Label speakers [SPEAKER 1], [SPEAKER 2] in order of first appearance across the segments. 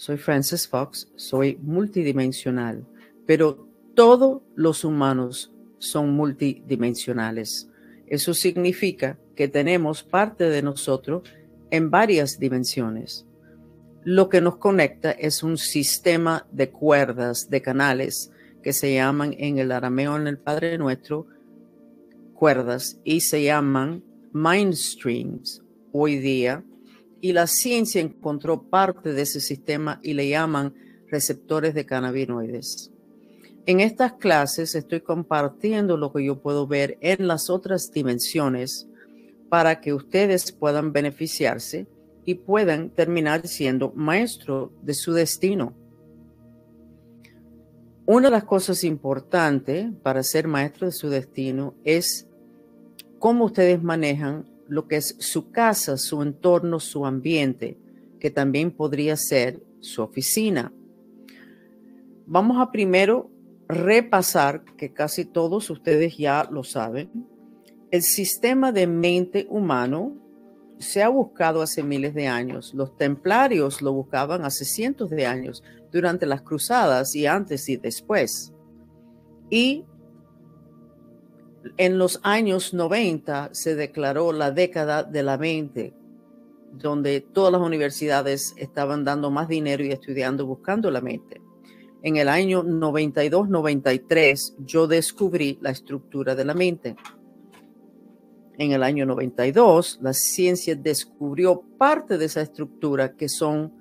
[SPEAKER 1] soy Francis Fox, soy multidimensional, pero todos los humanos son multidimensionales. Eso significa que tenemos parte de nosotros en varias dimensiones. Lo que nos conecta es un sistema de cuerdas, de canales, que se llaman en el arameo, en el Padre Nuestro, cuerdas, y se llaman mind streams hoy día. Y la ciencia encontró parte de ese sistema y le llaman receptores de cannabinoides. En estas clases estoy compartiendo lo que yo puedo ver en las otras dimensiones para que ustedes puedan beneficiarse y puedan terminar siendo maestro de su destino. Una de las cosas importantes para ser maestro de su destino es cómo ustedes manejan lo que es su casa, su entorno, su ambiente, que también podría ser su oficina. Vamos a primero repasar, que casi todos ustedes ya lo saben, el sistema de mente humano se ha buscado hace miles de años. Los templarios lo buscaban hace cientos de años, durante las cruzadas y antes y después. Y en los años 90 se declaró la década de la mente, donde todas las universidades estaban dando más dinero y estudiando, buscando la mente. En el año 92-93 yo descubrí la estructura de la mente en el año 92, la ciencia descubrió parte de esa estructura que son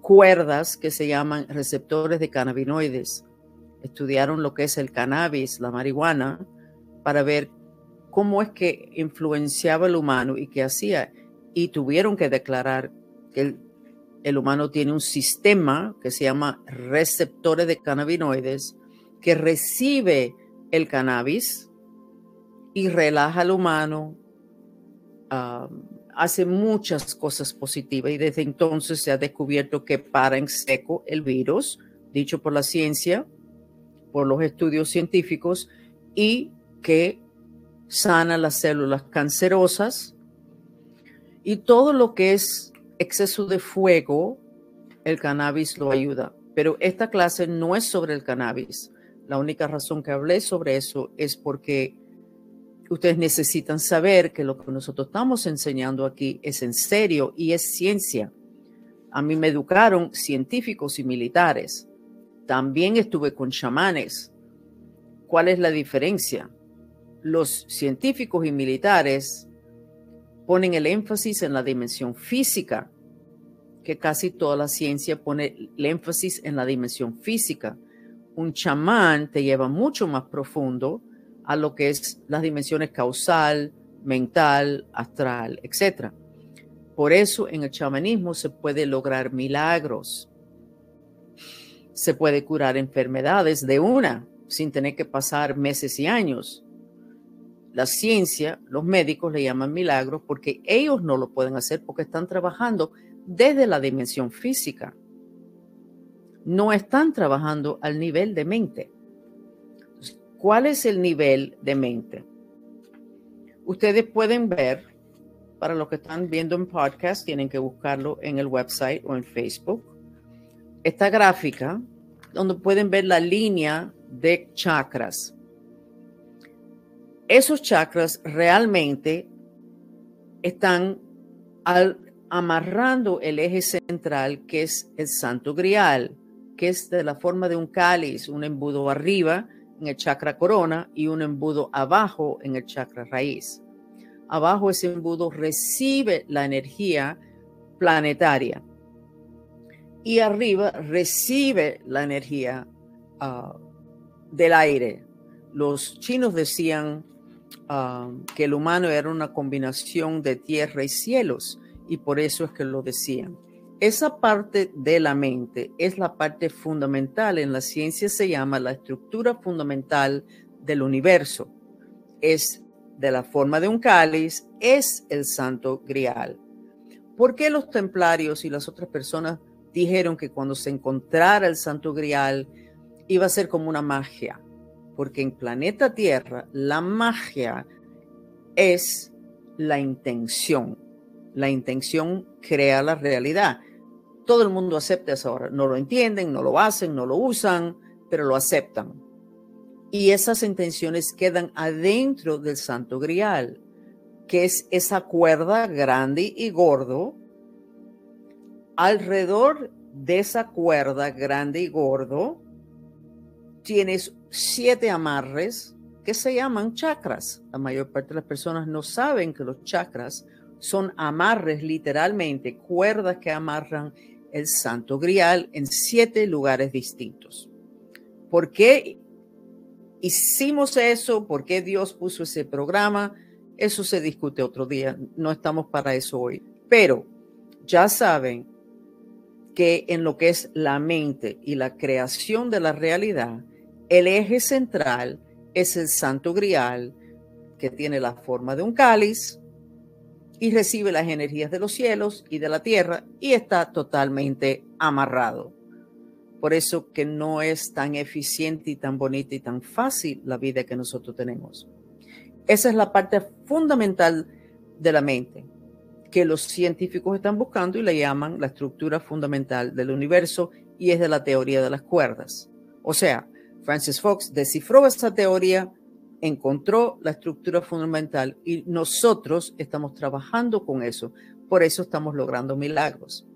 [SPEAKER 1] cuerdas que se llaman receptores de cannabinoides. Estudiaron lo que es el cannabis, la marihuana, para ver cómo es que influenciaba el humano y qué hacía. Y tuvieron que declarar que el, humano tiene un sistema que se llama receptores de cannabinoides que recibe el cannabis, y relaja al humano, hace muchas cosas positivas y desde entonces se ha descubierto que para en seco el virus, dicho por la ciencia, por los estudios científicos, y que sana las células cancerosas y todo lo que es exceso de fuego, el cannabis lo ayuda. Pero esta clase no es sobre el cannabis. La única razón que hablé sobre eso es porque ustedes necesitan saber que lo que nosotros estamos enseñando aquí es en serio y es ciencia. A mí me educaron científicos y militares. También estuve con chamanes. ¿Cuál es la diferencia? Los científicos y militares ponen el énfasis en la dimensión física, que casi toda la ciencia pone el énfasis en la dimensión física. Un chamán te lleva mucho más profundo a lo que es las dimensiones causal, mental, astral, etc. Por eso en el chamanismo se puede lograr milagros. Se puede curar enfermedades de una, sin tener que pasar meses y años. La ciencia, los médicos le llaman milagros porque ellos no lo pueden hacer porque están trabajando desde la dimensión física. No están trabajando al nivel de mente. ¿Cuál es el nivel de mente? Ustedes pueden ver, para los que están viendo en podcast, tienen que buscarlo en el website o en Facebook, esta gráfica donde pueden ver la línea de chakras. Esos chakras realmente están amarrando el eje central que es el santo grial, que es de la forma de un cáliz, un embudo arriba en el chakra corona y un embudo abajo en el chakra raíz. Abajo ese embudo recibe la energía planetaria y arriba recibe la energía ah, del aire. Los chinos decían ah, que el humano era una combinación de tierra y cielos y por eso es que lo decían. Esa parte de la mente es la parte fundamental. En la ciencia se llama la estructura fundamental del universo. Es de la forma de un cáliz, es el santo grial. ¿Por qué los templarios y las otras personas dijeron que cuando se encontrara el santo grial iba a ser como una magia? Porque en planeta Tierra la magia es la intención. La intención crea la realidad todo el mundo acepta eso ahora. No lo entienden, no lo hacen, no lo usan, pero lo aceptan. Y esas intenciones quedan adentro del Santo Grial, que es esa cuerda grande y gordo. Alrededor de esa cuerda grande y gordo tienes siete amarres que se llaman chakras. La mayor parte de las personas no saben que los chakras son amarres literalmente, cuerdas que amarran el santo grial en siete lugares distintos. ¿Por qué hicimos eso? ¿Por qué Dios puso ese programa? Eso se discute otro día, no estamos para eso hoy. Pero ya saben que en lo que es la mente y la creación de la realidad, el eje central es el santo grial, que tiene la forma de un cáliz, y recibe las energías de los cielos y de la tierra y está totalmente amarrado. Por eso que no es tan eficiente y tan bonita y tan fácil la vida que nosotros tenemos. Esa es la parte fundamental de la mente que los científicos están buscando y le llaman la estructura fundamental del universo y es de la teoría de las cuerdas. O sea, Francis Fox descifró esa teoría encontró la estructura fundamental y nosotros estamos trabajando con eso. Por eso estamos logrando milagros.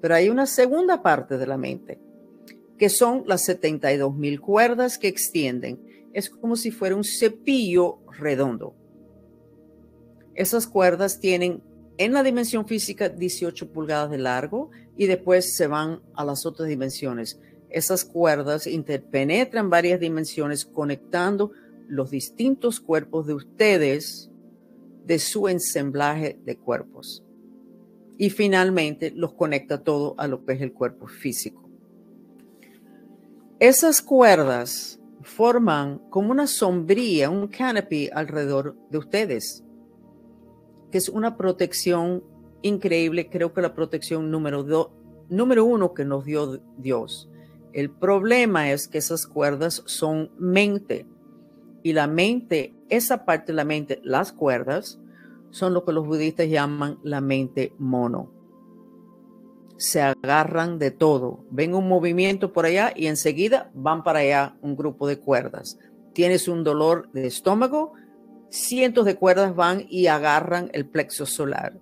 [SPEAKER 1] Pero hay una segunda parte de la mente, que son las 72 mil cuerdas que extienden. Es como si fuera un cepillo redondo. Esas cuerdas tienen en la dimensión física 18 pulgadas de largo y después se van a las otras dimensiones. Esas cuerdas interpenetran varias dimensiones conectando los distintos cuerpos de ustedes de su ensamblaje de cuerpos. Y finalmente los conecta todo a lo que es el cuerpo físico. Esas cuerdas forman como una sombría, un canopy alrededor de ustedes, que es una protección increíble, creo que la protección número, número uno que nos dio Dios. El problema es que esas cuerdas son mente y la mente, esa parte de la mente, las cuerdas, son lo que los budistas llaman la mente mono. Se agarran de todo. Ven un movimiento por allá y enseguida van para allá un grupo de cuerdas. Tienes un dolor de estómago, cientos de cuerdas van y agarran el plexo solar.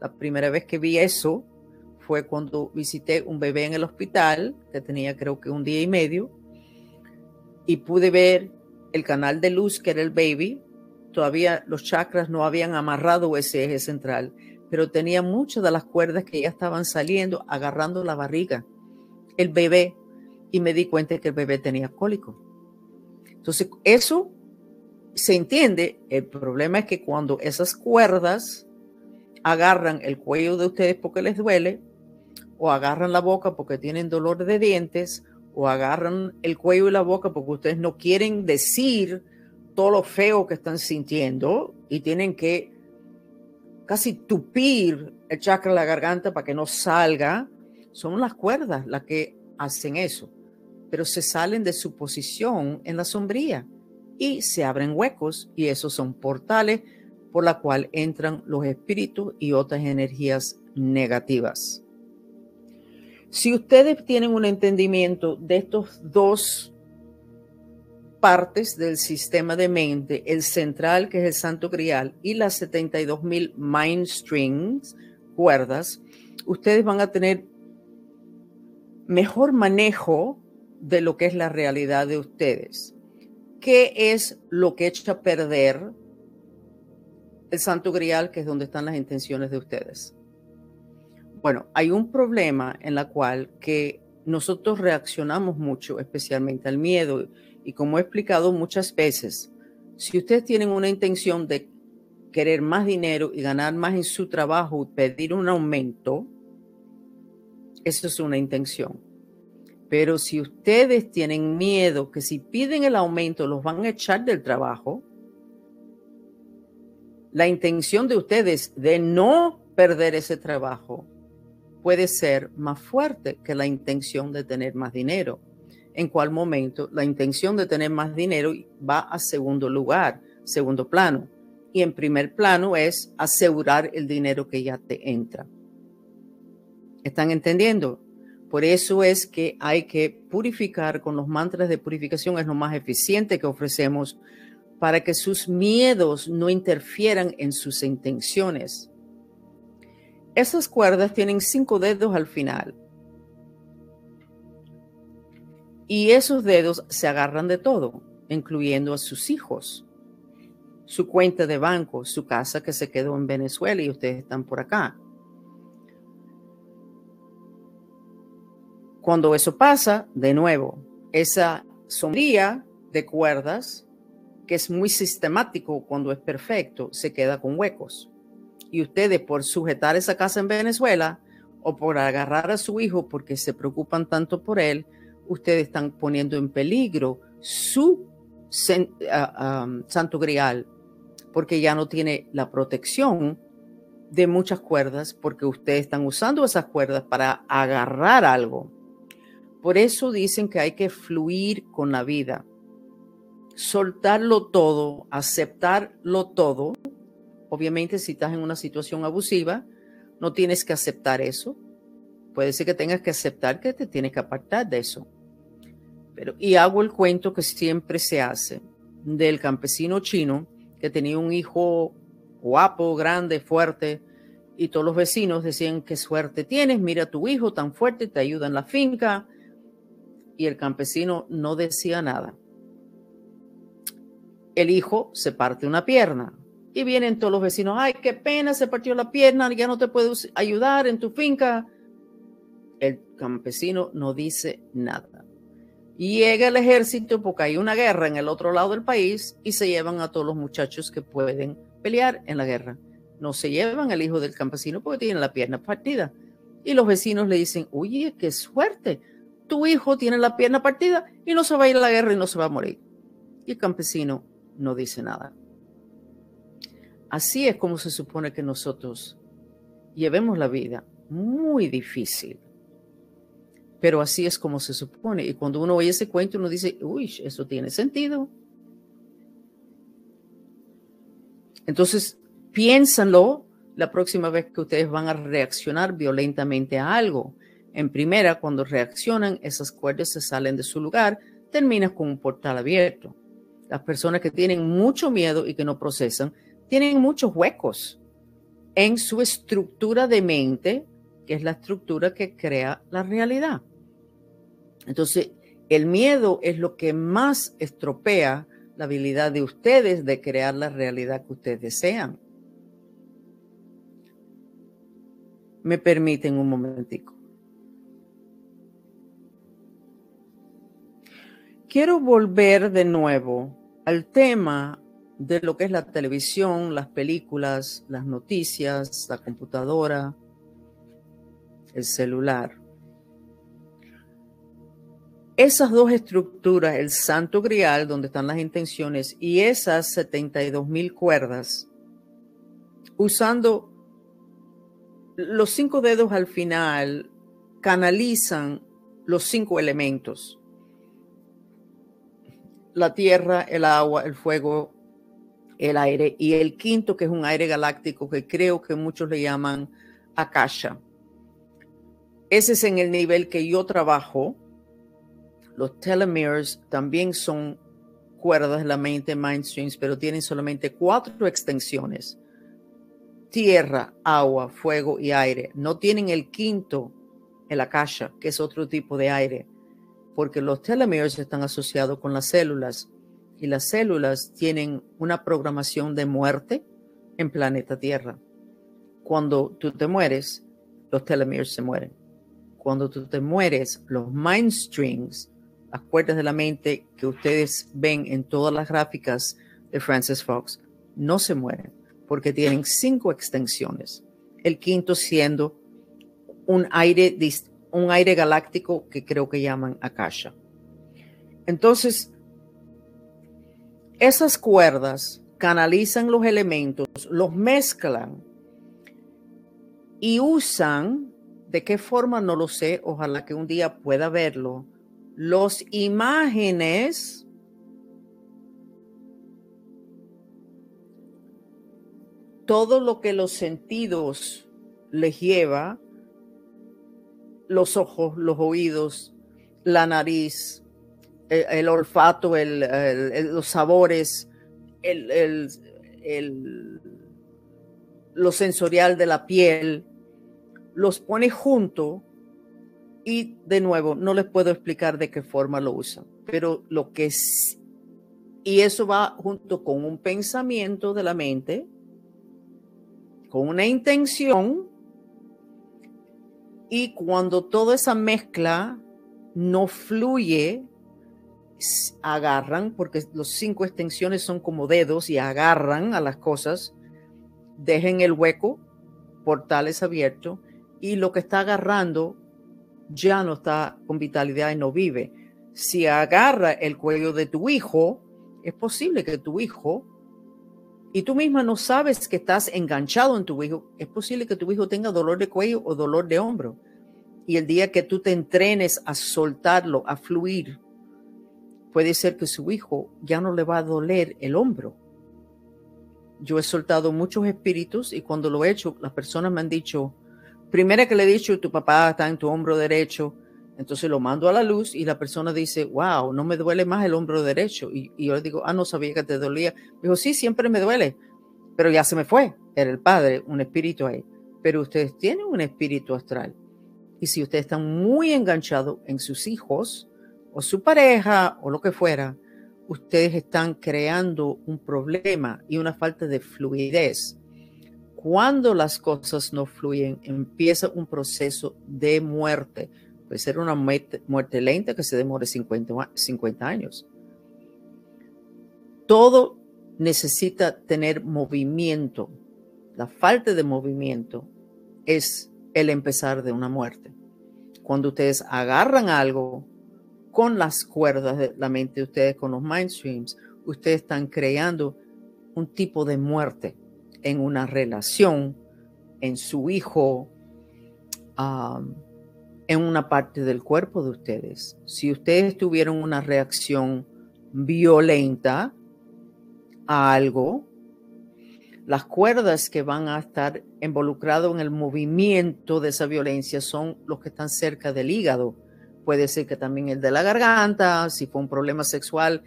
[SPEAKER 1] La primera vez que vi eso fue cuando visité un bebé en el hospital, que tenía creo que un día y medio, y pude ver el canal de luz que era el baby, todavía los chakras no habían amarrado ese eje central, pero tenía muchas de las cuerdas que ya estaban saliendo, agarrando la barriga, el bebé, y me di cuenta que el bebé tenía cólico. Entonces, eso se entiende. El problema es que cuando esas cuerdas agarran el cuello de ustedes porque les duele, o agarran la boca porque tienen dolor de dientes, o agarran el cuello y la boca porque ustedes no quieren decir todo lo feo que están sintiendo y tienen que casi tupir el chakra de la garganta para que no salga. Son las cuerdas las que hacen eso, pero se salen de su posición en la sombría y se abren huecos y esos son portales por la cual entran los espíritus y otras energías negativas. Si ustedes tienen un entendimiento de estos dos partes del sistema de mente, el central que es el santo grial y las 72 mil mind strings, cuerdas, ustedes van a tener mejor manejo de lo que es la realidad de ustedes. ¿Qué es lo que echa a perder el santo grial, que es donde están las intenciones de ustedes? Bueno, hay un problema en la cual que nosotros reaccionamos mucho, especialmente al miedo. Y como he explicado muchas veces, si ustedes tienen una intención de querer más dinero y ganar más en su trabajo y pedir un aumento, eso es una intención. Pero si ustedes tienen miedo que si piden el aumento los van a echar del trabajo, la intención de ustedes de no perder ese trabajo puede ser más fuerte que la intención de tener más dinero. En cual momento la intención de tener más dinero va a segundo lugar, segundo plano. Y en primer plano es asegurar el dinero que ya te entra. ¿Están entendiendo? Por eso es que hay que purificar con los mantras de purificación, es lo más eficiente que ofrecemos para que sus miedos no interfieran en sus intenciones. Esas cuerdas tienen cinco dedos al final. Y esos dedos se agarran de todo, incluyendo a sus hijos, su cuenta de banco, su casa que se quedó en Venezuela y ustedes están por acá. Cuando eso pasa, de nuevo, esa sombría de cuerdas, que es muy sistemático cuando es perfecto, se queda con huecos. Y ustedes por sujetar esa casa en Venezuela o por agarrar a su hijo porque se preocupan tanto por él, ustedes están poniendo en peligro su ah, santo grial porque ya no tiene la protección de muchas cuerdas porque ustedes están usando esas cuerdas para agarrar algo. Por eso dicen que hay que fluir con la vida, soltarlo todo, aceptarlo todo. Obviamente si estás en una situación abusiva, no tienes que aceptar eso. Puede ser que tengas que aceptar que te tienes que apartar de eso. Pero, y hago el cuento que siempre se hace del campesino chino que tenía un hijo guapo, grande, fuerte, y todos los vecinos decían, qué suerte tienes, mira a tu hijo tan fuerte, te ayuda en la finca, y el campesino no decía nada. El hijo se parte una pierna y vienen todos los vecinos, ay, qué pena, se partió la pierna, ya no te puedo ayudar en tu finca. El campesino no dice nada. Llega el ejército porque hay una guerra en el otro lado del país y se llevan a todos los muchachos que pueden pelear en la guerra. No se llevan al hijo del campesino porque tiene la pierna partida. Y los vecinos le dicen, oye, qué suerte, tu hijo tiene la pierna partida y no se va a ir a la guerra y no se va a morir. Y el campesino no dice nada. Así es como se supone que nosotros llevemos la vida muy difícil. Pero así es como se supone. Y cuando uno oye ese cuento, uno dice, uy, eso tiene sentido. Entonces, piénsanlo la próxima vez que ustedes van a reaccionar violentamente a algo. En primera, cuando reaccionan, esas cuerdas se salen de su lugar, terminas con un portal abierto. Las personas que tienen mucho miedo y que no procesan, tienen muchos huecos en su estructura de mente, que es la estructura que crea la realidad. Entonces, el miedo es lo que más estropea la habilidad de ustedes de crear la realidad que ustedes desean. Me permiten un momentico. quiero volver de nuevo al tema de lo que es la televisión, las películas, las noticias, la computadora, el celular. Esas dos estructuras, el santo grial, donde están las intenciones, y esas 72 mil cuerdas, usando los cinco dedos al final, canalizan los cinco elementos la tierra, el agua, el fuego, el aire y el quinto que es un aire galáctico que creo que muchos le llaman Akasha. Ese es en el nivel que yo trabajo. Los telomeres también son cuerdas de la mente mainstreams, pero tienen solamente cuatro extensiones. Tierra, agua, fuego y aire. No tienen el quinto, el Akasha, que es otro tipo de aire porque los telomeres están asociados con las células y las células tienen una programación de muerte en planeta Tierra. Cuando tú te mueres, los telomeres se mueren. Cuando tú te mueres, los mind strings, las cuerdas de la mente que ustedes ven en todas las gráficas de Francis Fox, no se mueren porque tienen cinco extensiones. El quinto siendo un aire un aire galáctico que creo que llaman Akasha. Entonces, esas cuerdas canalizan los elementos, los mezclan y usan, de qué forma no lo sé, ojalá que un día pueda verlo, los imágenes todo lo que los sentidos les lleva los ojos, los oídos, la nariz, el, olfato, los sabores, el, lo sensorial de la piel, los pone junto y de nuevo, no les puedo explicar de qué forma lo usan, pero lo que es, y eso va junto con un pensamiento de la mente, con una intención, y cuando toda esa mezcla no fluye, agarran, porque los cinco extensiones son como dedos y agarran a las cosas, dejen el hueco, portales abiertos, y lo que está agarrando ya no está con vitalidad y no vive. Si agarra el cuello de tu hijo, es posible que tu hijo, y tú misma no sabes que estás enganchado en tu hijo, es posible que tu hijo tenga dolor de cuello o dolor de hombro. Y el día que tú te entrenes a soltarlo, a fluir, puede ser que su hijo ya no le va a doler el hombro. Yo he soltado muchos espíritus y cuando lo he hecho, las personas me han dicho, primera que le he dicho, tu papá está en tu hombro derecho, entonces lo mando a la luz y la persona dice, wow, no me duele más el hombro derecho. Y, yo le digo, ah, no sabía que te dolía. Dijo, sí, siempre me duele, pero ya se me fue. Era el padre, un espíritu ahí. Pero ustedes tienen un espíritu astral. Y si ustedes están muy enganchados en sus hijos o su pareja o lo que fuera, ustedes están creando un problema y una falta de fluidez cuando las cosas no fluyen, empieza un proceso de muerte. Puede ser una muerte, lenta que se demore 50, 50 años. Todo necesita tener movimiento. La falta de movimiento es el empezar de una muerte. Cuando ustedes agarran algo con las cuerdas de la mente de ustedes, con los mind streams, ustedes están creando un tipo de muerte en una relación, en su hijo, en una parte del cuerpo de ustedes. Si ustedes tuvieron una reacción violenta a algo, las cuerdas que van a estar involucradas en el movimiento de esa violencia son los que están cerca del hígado. Puede ser que también el de la garganta, si fue un problema sexual,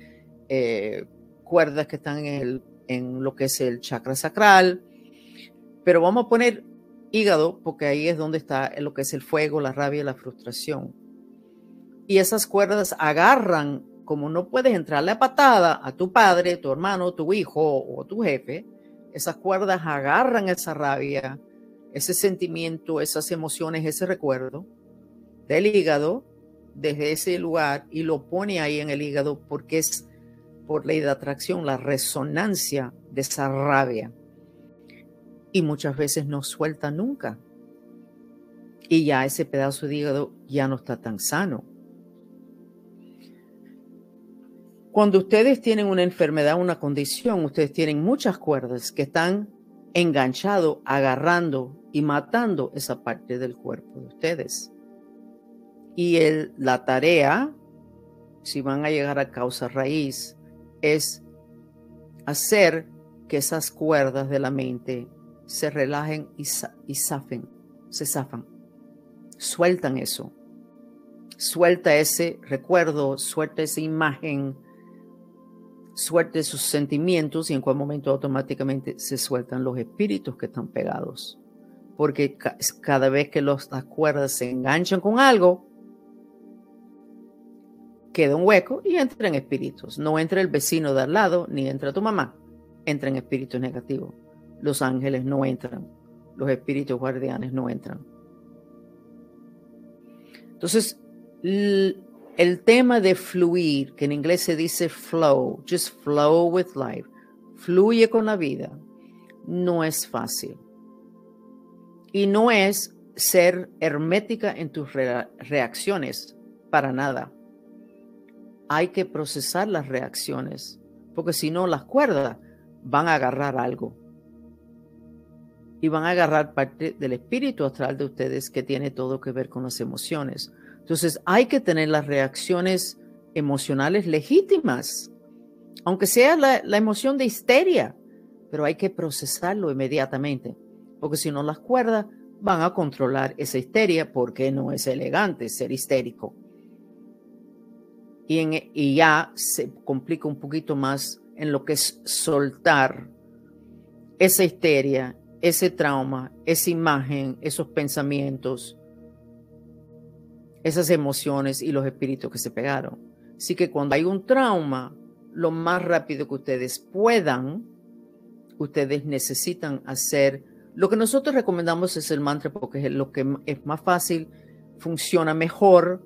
[SPEAKER 1] eh, cuerdas que están en lo que es el chakra sacral, pero vamos a poner hígado porque ahí es donde está lo que es el fuego, la rabia y la frustración. Y esas cuerdas agarran, como no puedes entrarle a patada a tu padre, tu hermano, tu hijo o tu jefe, esas cuerdas agarran esa rabia, ese sentimiento, esas emociones, ese recuerdo del hígado desde ese lugar y lo pone ahí en el hígado porque es por ley de atracción la resonancia de esa rabia. Y muchas veces no suelta nunca. Y ya ese pedazo de hígado ya no está tan sano. Cuando ustedes tienen una enfermedad, una condición, ustedes tienen muchas cuerdas que están enganchado, agarrando y matando esa parte del cuerpo de ustedes. Y la tarea, si van a llegar a causa raíz, es hacer que esas cuerdas de la mente se relajen y, y se zafan. Sueltan eso. Suelta ese recuerdo, suelta esa imagen, suelta sus sentimientos y en cual momento automáticamente se sueltan los espíritus que están pegados. Porque cada vez que las cuerdas se enganchan con algo, queda un hueco y entra en espíritus. No entra el vecino de al lado ni entra tu mamá. Entra en espíritus negativos. Los ángeles no entran. Los espíritus guardianes no entran. Entonces, el tema de fluir, que en inglés se dice flow, just flow with life, fluye con la vida, no es fácil. Y no es ser hermética en tus reacciones, para nada hay que procesar las reacciones, porque si no, las cuerdas van a agarrar algo. Y van a agarrar parte del espíritu astral de ustedes que tiene todo que ver con las emociones. Entonces hay que tener las reacciones emocionales legítimas, aunque sea la, emoción de histeria, pero hay que procesarlo inmediatamente, porque si no las cuerdas van a controlar esa histeria porque no es elegante ser histérico. Y, y ya se complica un poquito más en lo que es soltar esa histeria, ese trauma, esa imagen, esos pensamientos, esas emociones y los espíritus que se pegaron. Así que cuando hay un trauma, lo más rápido que ustedes puedan, ustedes necesitan hacer. Lo que nosotros recomendamos es el mantra porque es lo que es más fácil, funciona mejor,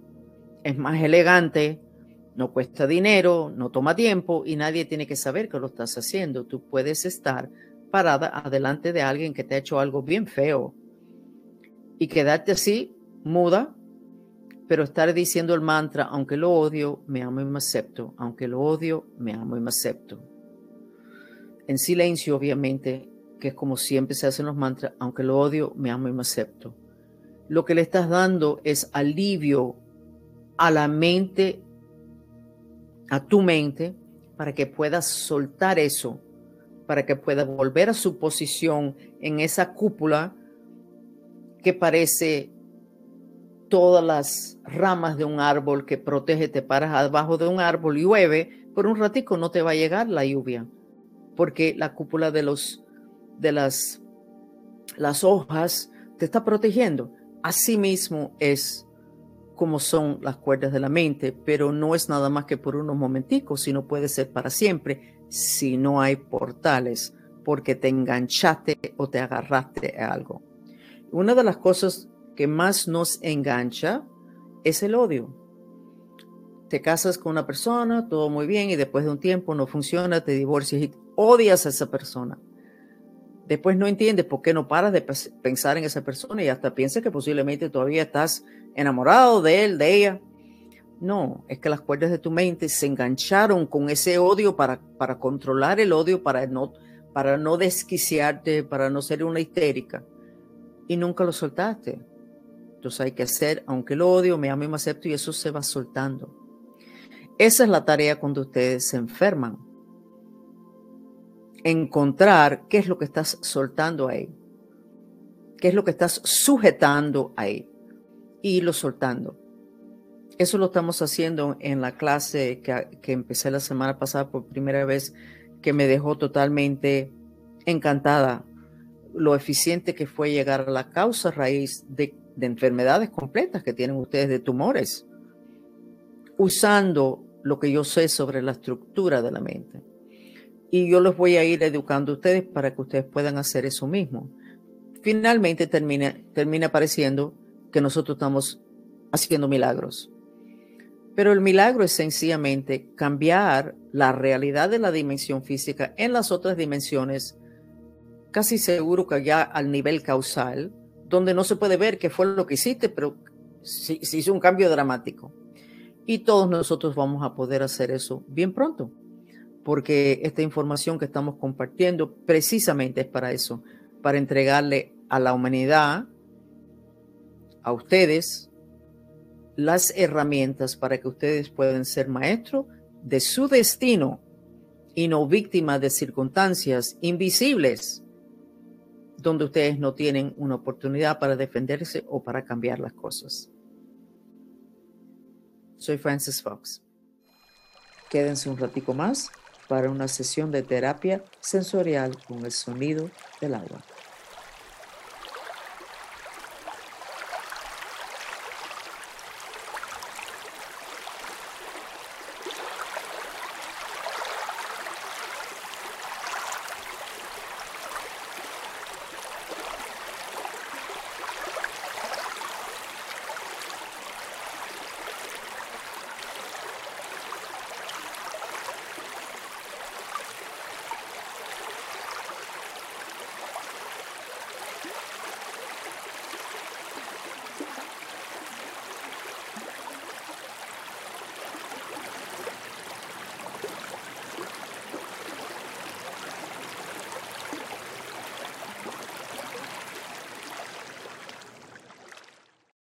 [SPEAKER 1] es más elegante, no cuesta dinero, no toma tiempo y nadie tiene que saber que lo estás haciendo. Tú puedes estar parada adelante de alguien que te ha hecho algo bien feo y quedarte así, muda, pero estar diciendo el mantra, aunque lo odio, me amo y me acepto, aunque lo odio, me amo y me acepto. En silencio, obviamente, que es como siempre se hacen los mantras, aunque lo odio, me amo y me acepto. Lo que le estás dando es alivio a la mente, a tu mente, para que puedas soltar eso, para que pueda volver a su posición en esa cúpula que parece todas las ramas de un árbol que protege, te paras abajo de un árbol y llueve, por un ratico no te va a llegar la lluvia, porque la cúpula de los de las las hojas te está protegiendo. Asimismo es como son las cuerdas de la mente, pero no es nada más que por unos momenticos, sino puede ser para siempre si no hay portales, porque te enganchaste o te agarraste a algo. Una de las cosas que más nos engancha es el odio. Te casas con una persona, todo muy bien, y después de un tiempo no funciona, te divorcias y odias a esa persona. Después no entiendes por qué no paras de pensar en esa persona y hasta piensas que posiblemente todavía estás enamorado de él, de ella. No, es que las cuerdas de tu mente se engancharon con ese odio para, para controlar el odio, para no, para no desquiciarte, para no ser una histérica. Y nunca lo soltaste. Entonces hay que hacer, aunque lo odio, me amo y me acepto y eso se va soltando. Esa es la tarea cuando ustedes se enferman. Encontrar qué es lo que estás soltando ahí. Qué es lo que estás sujetando ahí. Y lo soltando. Eso lo estamos haciendo en la clase que, que empecé la semana pasada por primera vez, que me dejó totalmente encantada lo eficiente que fue llegar a la causa raíz de de enfermedades completas que tienen ustedes, de tumores, usando lo que yo sé sobre la estructura de la mente. Y yo los voy a ir educando a ustedes para que ustedes puedan hacer eso mismo. Finalmente termina, termina pareciendo que nosotros estamos haciendo milagros. Pero el milagro es sencillamente cambiar la realidad de la dimensión física en las otras dimensiones, casi seguro que ya al nivel causal, donde no se puede ver qué fue lo que hiciste, pero se, hizo un cambio dramático. Y todos nosotros vamos a poder hacer eso bien pronto, porque esta información que estamos compartiendo precisamente es para eso, para entregarle a la humanidad, a ustedes, las herramientas para que ustedes puedan ser maestros de su destino y no víctimas de circunstancias invisibles donde ustedes no tienen una oportunidad para defenderse o para cambiar las cosas. Soy Francis Fox. Quédense un ratico más para una sesión de terapia sensorial con el sonido del agua.